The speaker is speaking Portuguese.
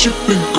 worshiping.